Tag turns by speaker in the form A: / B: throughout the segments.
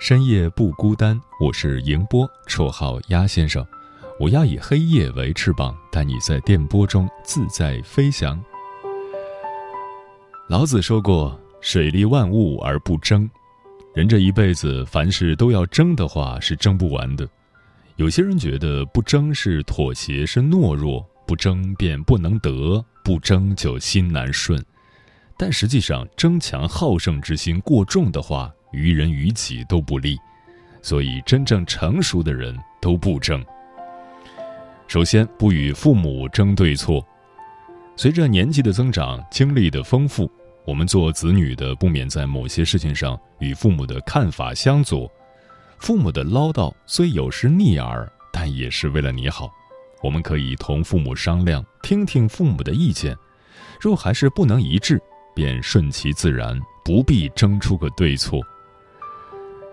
A: 深夜不孤单，我是迎波，绰号鸭先生。我要以黑夜为翅膀，带你在电波中自在飞翔。老子说过：“水利万物而不争。”人这一辈子，凡事都要争的话，是争不完的。有些人觉得不争是妥协，是懦弱，不争便不能得，不争就心难顺。但实际上，争强好胜之心过重的话，于人于己都不利，所以真正成熟的人都不争。首先，不与父母争对错。随着年纪的增长，经历的丰富，我们做子女的不免在某些事情上与父母的看法相左。父母的唠叨虽有时逆耳，但也是为了你好。我们可以同父母商量，听听父母的意见。若还是不能一致，便顺其自然，不必争出个对错。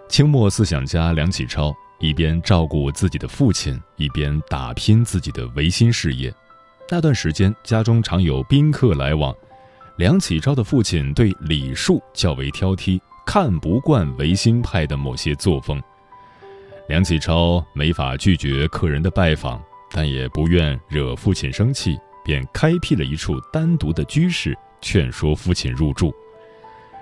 A: 清末思想家梁启超一边照顾自己的父亲，一边打拼自己的维新事业。那段时间，家中常有宾客来往。梁启超的父亲对礼数较为挑剔，看不惯维新派的某些作风。梁启超没法拒绝客人的拜访，但也不愿惹父亲生气，便开辟了一处单独的居室，劝说父亲入住。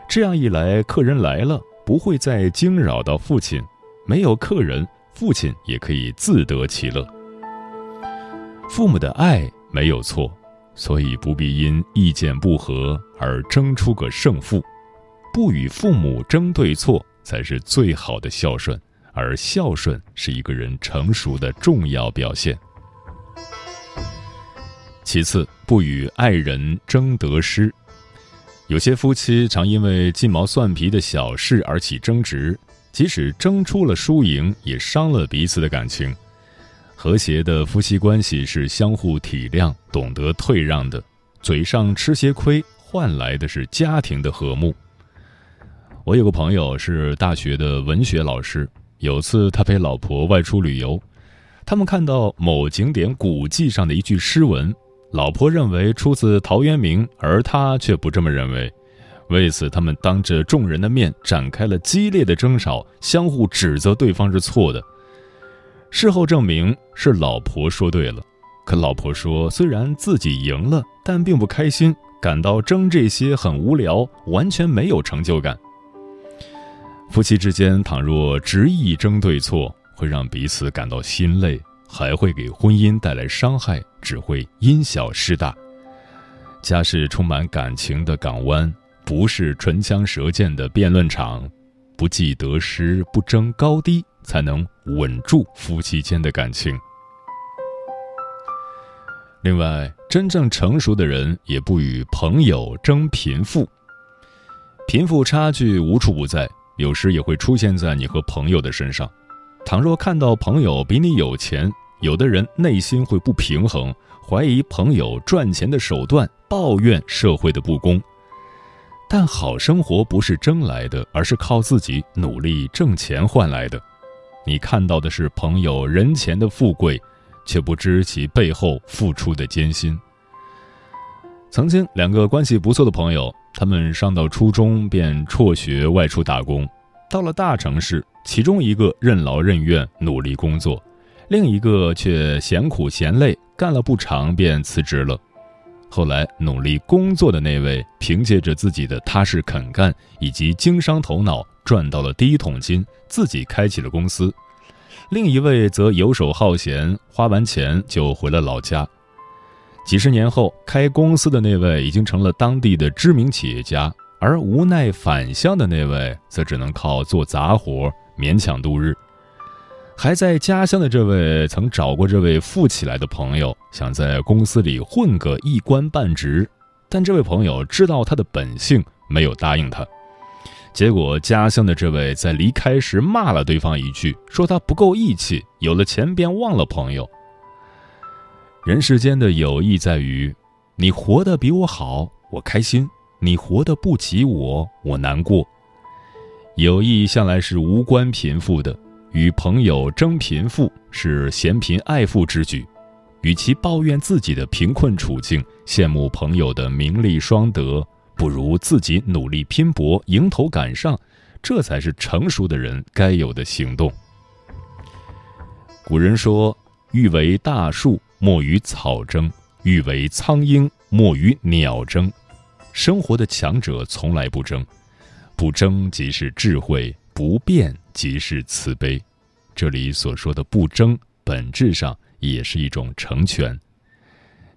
A: 这样一来，客人来了。不会再惊扰到父亲，没有客人，父亲也可以自得其乐。父母的爱没有错，所以不必因意见不合而争出个胜负。不与父母争对错，才是最好的孝顺，而孝顺是一个人成熟的重要表现。其次，不与爱人争得失。有些夫妻常因为鸡毛蒜皮的小事而起争执，即使争出了输赢，也伤了彼此的感情。和谐的夫妻关系是相互体谅、懂得退让的。嘴上吃些亏，换来的是家庭的和睦。我有个朋友是大学的文学老师，有次他陪老婆外出旅游，他们看到某景点古迹上的一句诗文。老婆认为出自陶渊明，而他却不这么认为。为此，他们当着众人的面展开了激烈的争吵，相互指责对方是错的。事后证明是老婆说对了，可老婆说虽然自己赢了，但并不开心，感到争这些很无聊，完全没有成就感。夫妻之间倘若执意争对错，会让彼此感到心累。还会给婚姻带来伤害，只会因小失大。家是充满感情的港湾，不是唇枪舌剑的辩论场。不计得失，不争高低，才能稳住夫妻间的感情。另外，真正成熟的人也不与朋友争贫富。贫富差距无处不在，有时也会出现在你和朋友的身上。倘若看到朋友比你有钱，有的人内心会不平衡，怀疑朋友赚钱的手段，抱怨社会的不公。但好生活不是争来的，而是靠自己努力挣钱换来的。你看到的是朋友人前的富贵，却不知其背后付出的艰辛。曾经两个关系不错的朋友，他们上到初中便辍学外出打工，到了大城市，其中一个任劳任怨努力工作。另一个却嫌苦嫌累，干了不长便辞职了。后来努力工作的那位，凭借着自己的踏实肯干以及经商头脑，赚到了第一桶金，自己开起了公司。另一位则游手好闲，花完钱就回了老家。几十年后，开公司的那位已经成了当地的知名企业家，而无奈返乡的那位则只能靠做杂活勉强度日。还在家乡的这位曾找过这位富起来的朋友，想在公司里混个一官半职，但这位朋友知道他的本性，没有答应他。结果，家乡的这位在离开时骂了对方一句，说他不够义气，有了钱便忘了朋友。人世间的友谊在于，你活得比我好，我开心；你活得不及我，我难过。友谊向来是无关贫富的。与朋友争贫富是嫌贫爱富之举，与其抱怨自己的贫困处境，羡慕朋友的名利双得，不如自己努力拼搏，迎头赶上，这才是成熟的人该有的行动。古人说：“欲为大树，莫与草争；欲为苍鹰，莫与鸟争。”生活的强者从来不争，不争即是智慧。不变即是慈悲，这里所说的不争，本质上也是一种成全。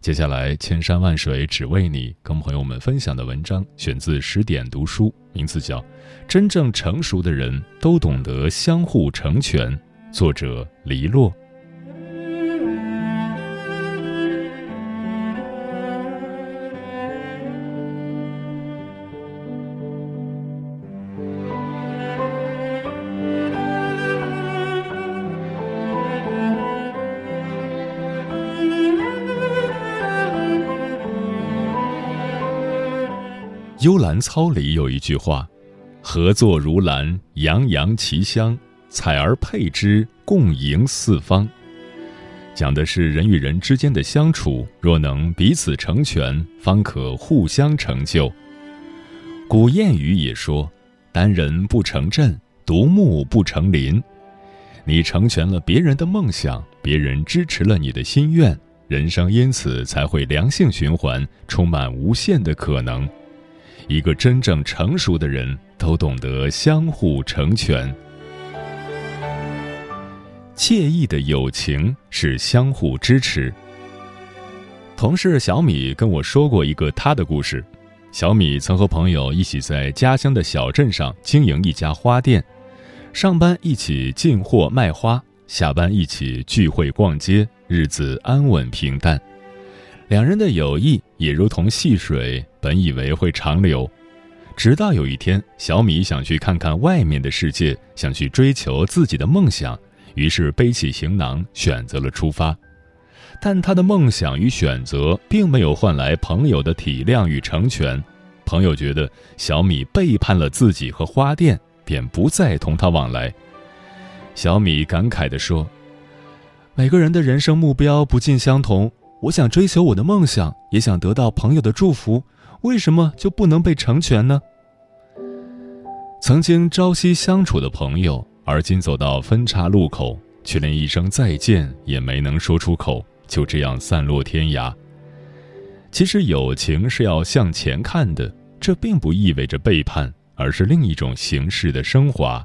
A: 接下来，千山万水只为你，跟朋友们分享的文章选自十点读书，名字叫《真正成熟的人都懂得相互成全》，作者黎洛。《幽兰操》里有一句话：“合作如兰，洋洋其香；采而配之，共迎四方。”讲的是人与人之间的相处，若能彼此成全，方可互相成就。古谚语也说：“单人不成阵，独木不成林。”你成全了别人的梦想，别人支持了你的心愿，人生因此才会良性循环，充满无限的可能。一个真正成熟的人，都懂得相互成全。惬意的友情是相互支持。同事小米跟我说过一个他的故事：小米曾和朋友一起在家乡的小镇上经营一家花店，上班一起进货卖花，下班一起聚会逛街，日子安稳平淡。两人的友谊也如同细水。本以为会长流，直到有一天，小米想去看看外面的世界，想去追求自己的梦想，于是背起行囊，选择了出发。但他的梦想与选择并没有换来朋友的体谅与成全，朋友觉得小米背叛了自己和花店，便不再同他往来。小米感慨地说：“每个人的人生目标不尽相同，我想追求我的梦想，也想得到朋友的祝福。”为什么就不能被成全呢？曾经朝夕相处的朋友，而今走到分岔路口，却连一声再见也没能说出口，就这样散落天涯。其实友情是要向前看的，这并不意味着背叛，而是另一种形式的升华。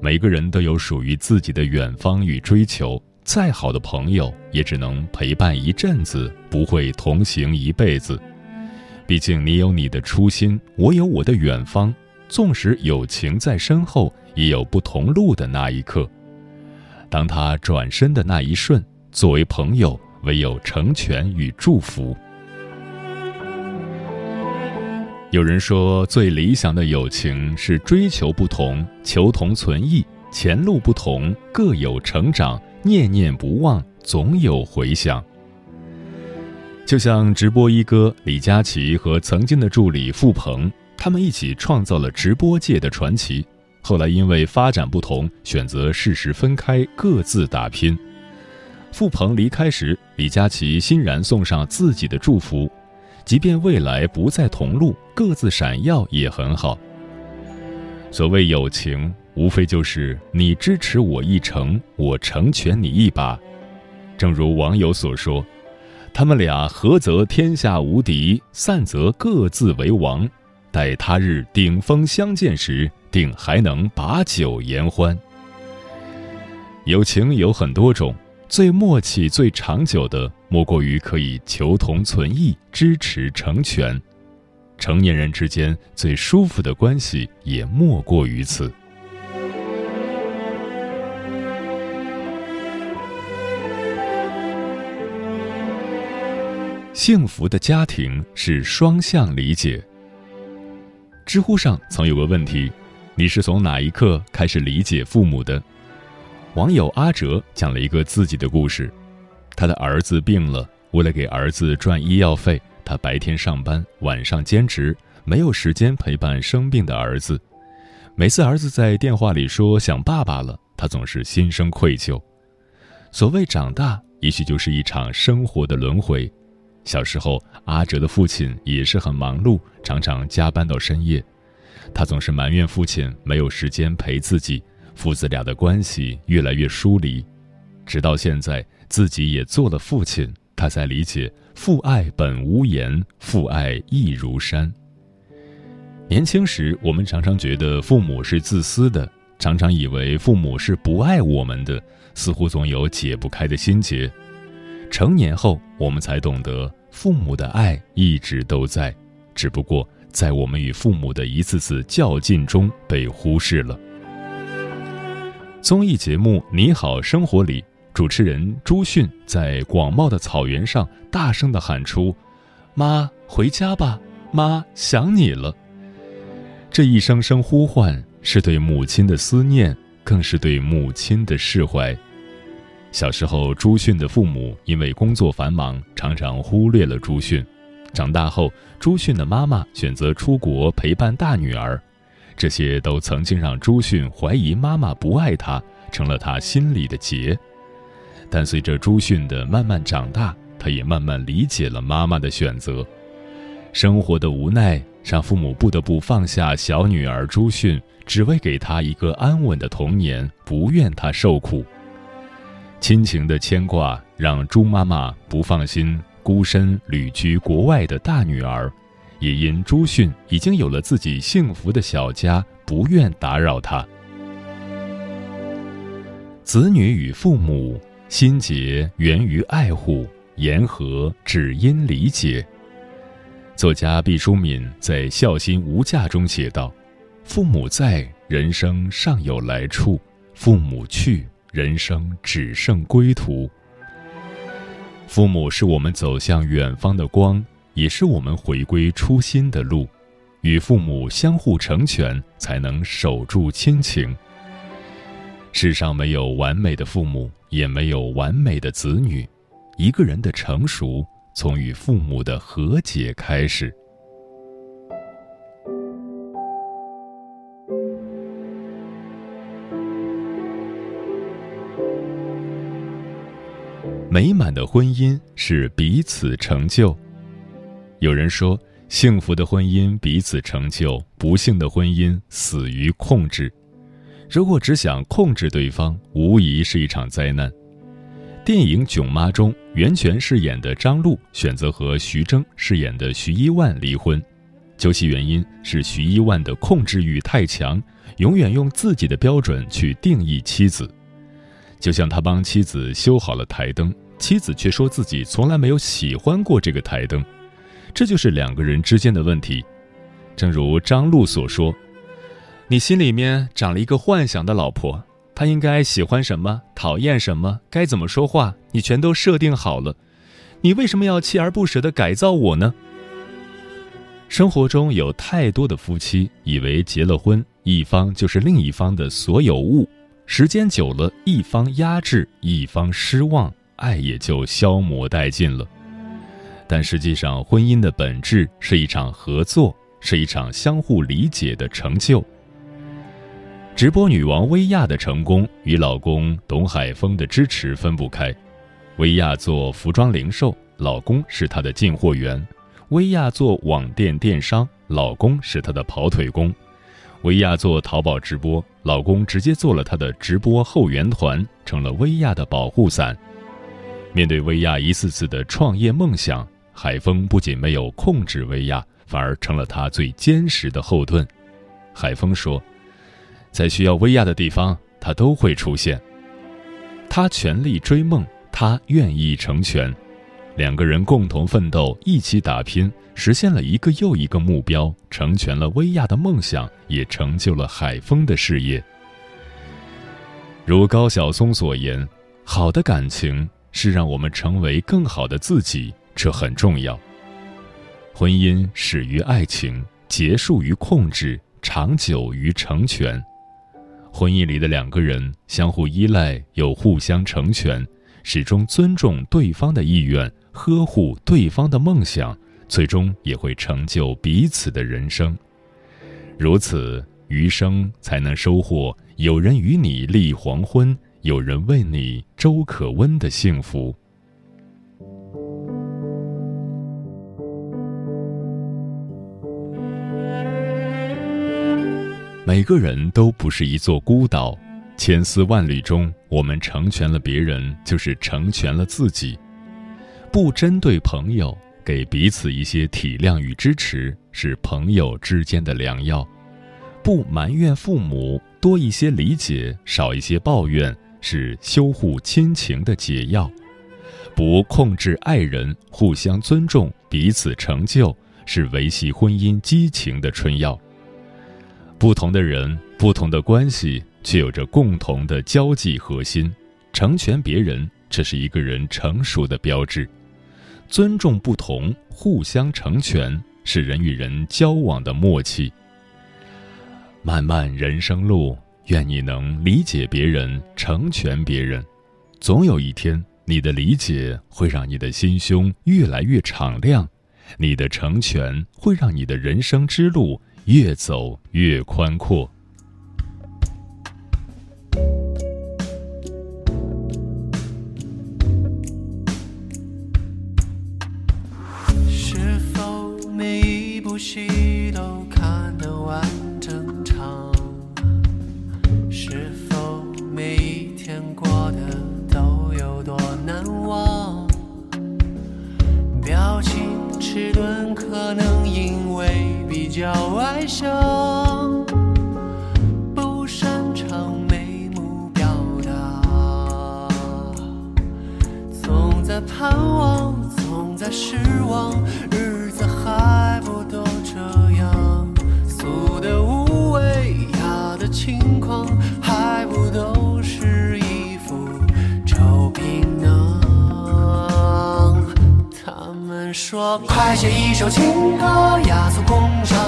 A: 每个人都有属于自己的远方与追求，再好的朋友也只能陪伴一阵子，不会同行一辈子。毕竟你有你的初心，我有我的远方。纵使友情在身后，也有不同路的那一刻。当他转身的那一瞬，作为朋友，唯有成全与祝福。有人说，最理想的友情是追求不同，求同存异，前路不同，各有成长，念念不忘，总有回响。就像直播一哥李佳琦和曾经的助理付鹏，他们一起创造了直播界的传奇。后来因为发展不同，选择适时分开，各自打拼。付鹏离开时，李佳琦欣然送上自己的祝福，即便未来不再同路，各自闪耀也很好。所谓友情，无非就是你支持我一程，我成全你一把。正如网友所说。他们俩合则天下无敌，散则各自为王。待他日顶峰相见时，定还能把酒言欢。友情有很多种，最默契、最长久的，莫过于可以求同存异、支持成全。成年人之间最舒服的关系，也莫过于此。幸福的家庭是双向理解。知乎上曾有个问题：你是从哪一刻开始理解父母的？网友阿哲讲了一个自己的故事：他的儿子病了，为了给儿子赚医药费，他白天上班，晚上兼职，没有时间陪伴生病的儿子。每次儿子在电话里说想爸爸了，他总是心生愧疚。所谓长大，也许就是一场生活的轮回。小时候，阿哲的父亲也是很忙碌，常常加班到深夜。他总是埋怨父亲没有时间陪自己，父子俩的关系越来越疏离。直到现在，自己也做了父亲，他才理解“父爱本无言，父爱亦如山”。年轻时，我们常常觉得父母是自私的，常常以为父母是不爱我们的，似乎总有解不开的心结。成年后，我们才懂得，父母的爱一直都在，只不过在我们与父母的一次次较劲中被忽视了。综艺节目《你好生活》里，主持人朱迅在广袤的草原上大声地喊出：“妈，回家吧，妈，想你了。”这一声声呼唤，是对母亲的思念，更是对母亲的释怀。小时候，朱迅的父母因为工作繁忙，常常忽略了朱迅。长大后，朱迅的妈妈选择出国陪伴大女儿，这些都曾经让朱迅怀疑妈妈不爱他，成了他心里的结。但随着朱迅的慢慢长大，他也慢慢理解了妈妈的选择。生活的无奈让父母不得不放下小女儿朱迅，只为给她一个安稳的童年，不愿她受苦。亲情的牵挂让朱妈妈不放心孤身旅居国外的大女儿，也因朱迅已经有了自己幸福的小家，不愿打扰她。子女与父母心结源于爱护，言和只因理解。作家毕淑敏在《孝心无价》中写道：“父母在，人生尚有来处；父母去。”人生只剩归途。父母是我们走向远方的光，也是我们回归初心的路。与父母相互成全，才能守住亲情。世上没有完美的父母，也没有完美的子女。一个人的成熟，从与父母的和解开始。美满的婚姻是彼此成就。有人说，幸福的婚姻彼此成就，不幸的婚姻死于控制。如果只想控制对方，无疑是一场灾难。电影《囧妈》中，袁泉饰演的张璐选择和徐峥饰演的徐一万离婚，究其原因是徐一万的控制欲太强，永远用自己的标准去定义妻子。就像他帮妻子修好了台灯，妻子却说自己从来没有喜欢过这个台灯，这就是两个人之间的问题。正如张璐所说：“你心里面长了一个幻想的老婆，她应该喜欢什么，讨厌什么，该怎么说话，你全都设定好了。你为什么要锲而不舍地改造我呢？”生活中有太多的夫妻以为结了婚，一方就是另一方的所有物。时间久了，一方压制，一方失望，爱也就消磨殆尽了。但实际上，婚姻的本质是一场合作，是一场相互理解的成就。直播女王薇娅的成功与老公董海峰的支持分不开。薇娅做服装零售，老公是她的进货员；薇娅做网店电商，老公是她的跑腿工。薇娅做淘宝直播，老公直接做了她的直播后援团，成了薇娅的保护伞。面对薇娅一次次的创业梦想，海峰不仅没有控制薇娅，反而成了她最坚实的后盾。海峰说：“在需要薇娅的地方，他都会出现。”他全力追梦，他愿意成全，两个人共同奋斗，一起打拼，实现了一个又一个目标，成全了薇娅的梦想，也成就了海峰的事业。如高晓松所言：“好的感情是让我们成为更好的自己，这很重要。”婚姻始于爱情，结束于控制，长久于成全。婚姻里的两个人相互依赖又互相成全，始终尊重对方的意愿，呵护对方的梦想，最终也会成就彼此的人生。如此，余生才能收获有人与你立黄昏，有人为你粥可温的幸福。每个人都不是一座孤岛，千丝万缕中，我们成全了别人，就是成全了自己。不针对朋友，给彼此一些体谅与支持，是朋友之间的良药；不埋怨父母，多一些理解，少一些抱怨，是修护亲情的解药；不控制爱人，互相尊重，彼此成就，是维系婚姻激情的春药。不同的人，不同的关系，却有着共同的交际核心。成全别人，这是一个人成熟的标志。尊重不同，互相成全，是人与人交往的默契。漫漫人生路，愿你能理解别人，成全别人。总有一天，你的理解会让你的心胸越来越敞亮，你的成全会让你的人生之路。越走越宽阔。
B: 一快写一首情歌，雅俗共赏。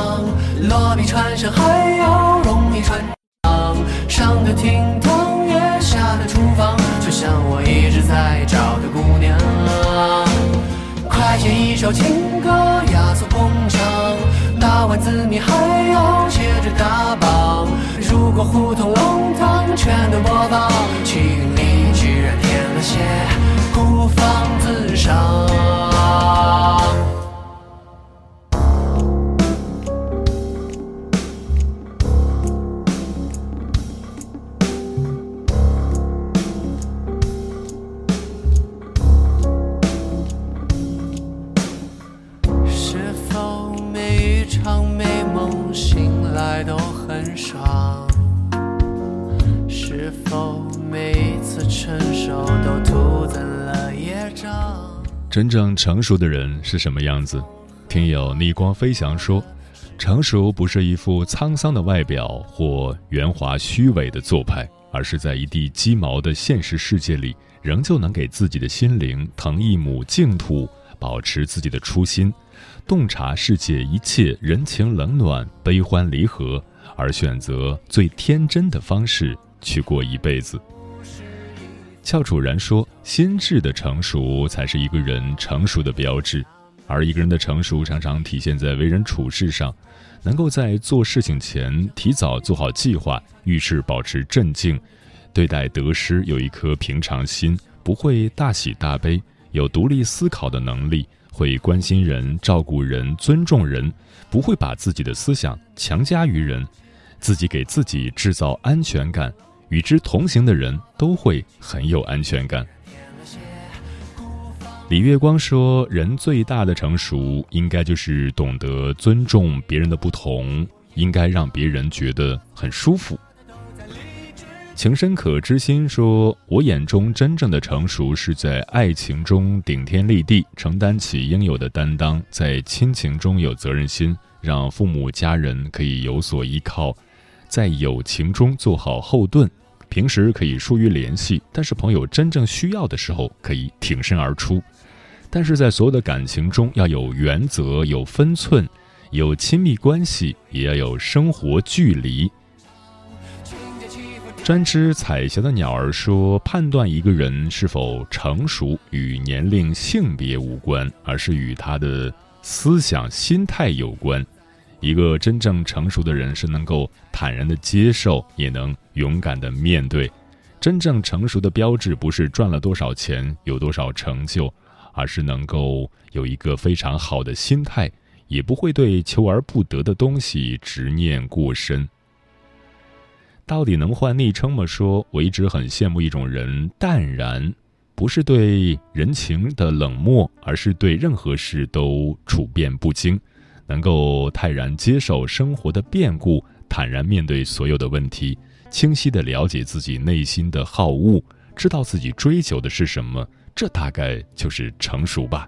B: 落笔传神还要容易传唱，上的厅堂，也下的厨房，就像我一直在找的姑娘。快写一首情歌，雅俗共赏，打完字谜还要接着打榜。如果胡同弄堂全都播放，青云里居然添了些孤芳自赏。
A: 成熟都涂在了真正成熟的人是什么样子？听友逆光飞翔说，成熟不是一副沧桑的外表或圆滑虚伪的做派，而是在一地鸡毛的现实世界里，仍旧能给自己的心灵腾一亩净土，保持自己的初心，洞察世界一切人情冷暖、悲欢离合，而选择最天真的方式去过一辈子。俏楚然说：“心智的成熟才是一个人成熟的标志，而一个人的成熟常常体现在为人处事上，能够在做事情前提早做好计划，遇事保持镇静，对待得失有一颗平常心，不会大喜大悲，有独立思考的能力，会关心人、照顾人、尊重人，不会把自己的思想强加于人，自己给自己制造安全感。”与之同行的人都会很有安全感。李月光说：“人最大的成熟，应该就是懂得尊重别人的不同，应该让别人觉得很舒服。”情深可知心说：“我眼中真正的成熟，是在爱情中顶天立地，承担起应有的担当；在亲情中有责任心，让父母家人可以有所依靠；在友情中做好后盾，平时可以疏于联系，但是朋友真正需要的时候可以挺身而出。但是在所有的感情中，要有原则、有分寸，有亲密关系，也要有生活距离。”专吃彩霞的鸟儿说：“判断一个人是否成熟，与年龄、性别无关，而是与他的思想、心态有关。一个真正成熟的人，是能够坦然的接受，也能勇敢的面对。真正成熟的标志，不是赚了多少钱，有多少成就，而是能够有一个非常好的心态，也不会对求而不得的东西执念过深。”到底能换昵称吗？说，我一直很羡慕一种人，淡然，不是对人情的冷漠，而是对任何事都处变不惊，能够泰然接受生活的变故，坦然面对所有的问题，清晰的了解自己内心的好恶，知道自己追求的是什么，这大概就是成熟吧。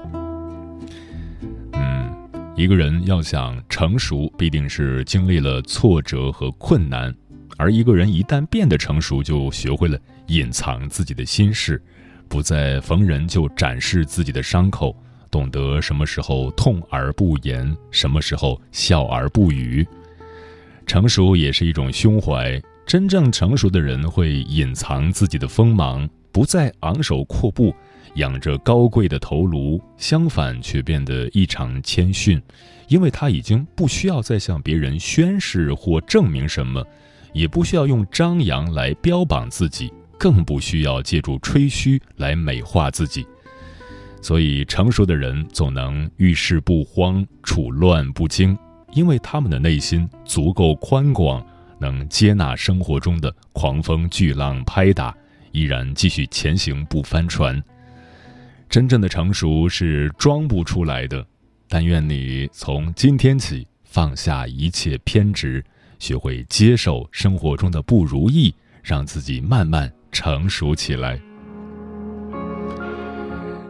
A: 嗯，一个人要想成熟，必定是经历了挫折和困难。而一个人一旦变得成熟，就学会了隐藏自己的心事，不再逢人就展示自己的伤口，懂得什么时候痛而不言，什么时候笑而不语。成熟也是一种胸怀，真正成熟的人会隐藏自己的锋芒，不再昂首阔步，仰着高贵的头颅，相反却变得异常谦逊，因为他已经不需要再向别人宣誓或证明什么。也不需要用张扬来标榜自己，更不需要借助吹嘘来美化自己。所以，成熟的人总能遇事不慌，处乱不惊，因为他们的内心足够宽广，能接纳生活中的狂风巨浪拍打，依然继续前行不翻船。真正的成熟是装不出来的。但愿你从今天起放下一切偏执。学会接受生活中的不如意，让自己慢慢成熟起来。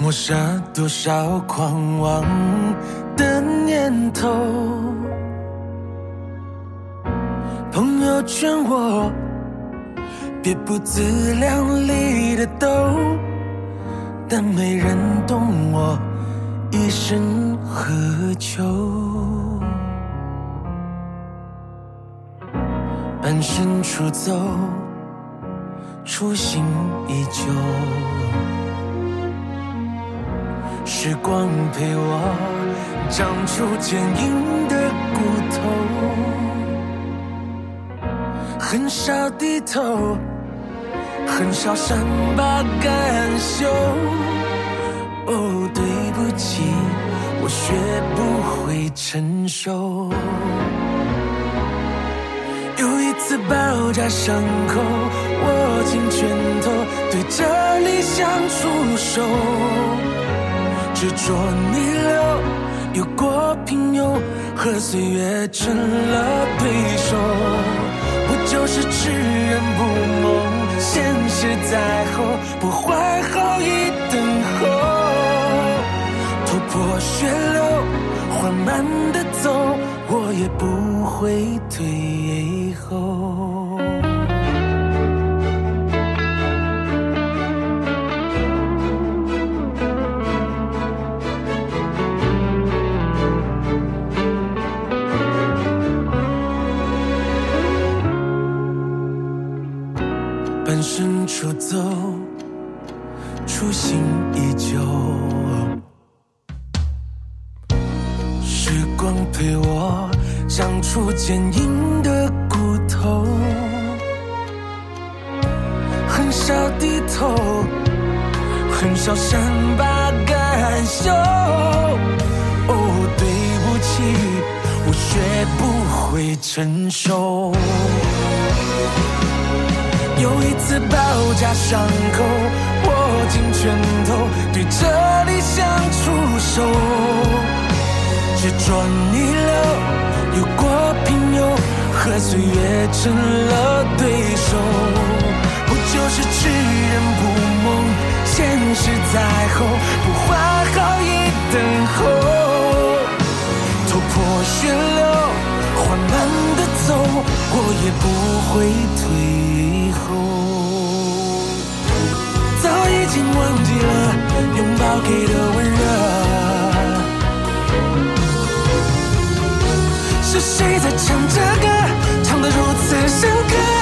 C: 抹杀多少狂妄的念头。朋友劝我别不自量力的斗，但没人懂我一生何求。半生出走，初心依旧。时光陪我长出坚硬的骨头，很少低头，很少善罢甘休。哦，对不起，我学不会成熟。次包扎伤口，握紧拳头，对着理想出手。执着逆流，有过平庸，和岁月成了对手。不就是痴人不梦，现实在后，不怀好意等候。突破血流，缓慢的走，我也不会退。后，出走，初心依旧。时光陪我长出坚硬的骨。头，很。少低头，很少善罢甘休。哦，对不起，我学不会成熟。有一次包扎伤口，握紧拳头，对着理想出手，执着逆流，有过平庸，和岁月成了对手。不就是痴人不梦，现实在后，不怀好意等候，头破血流，缓慢的走，我也不会退后。早已经忘记了拥抱给的温热，是谁在唱着歌，唱得如此深刻？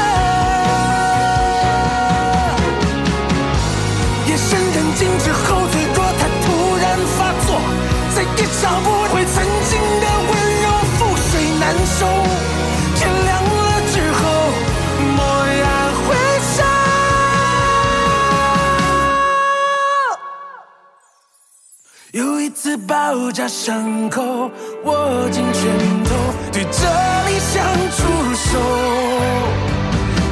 C: 次包扎伤口，握紧拳头，对着理想出手，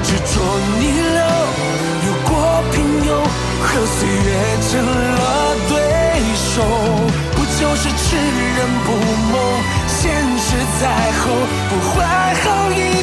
C: 执着逆流，有过平庸。和岁月成了对手，不就是痴人不梦，现实在后，不怀好意。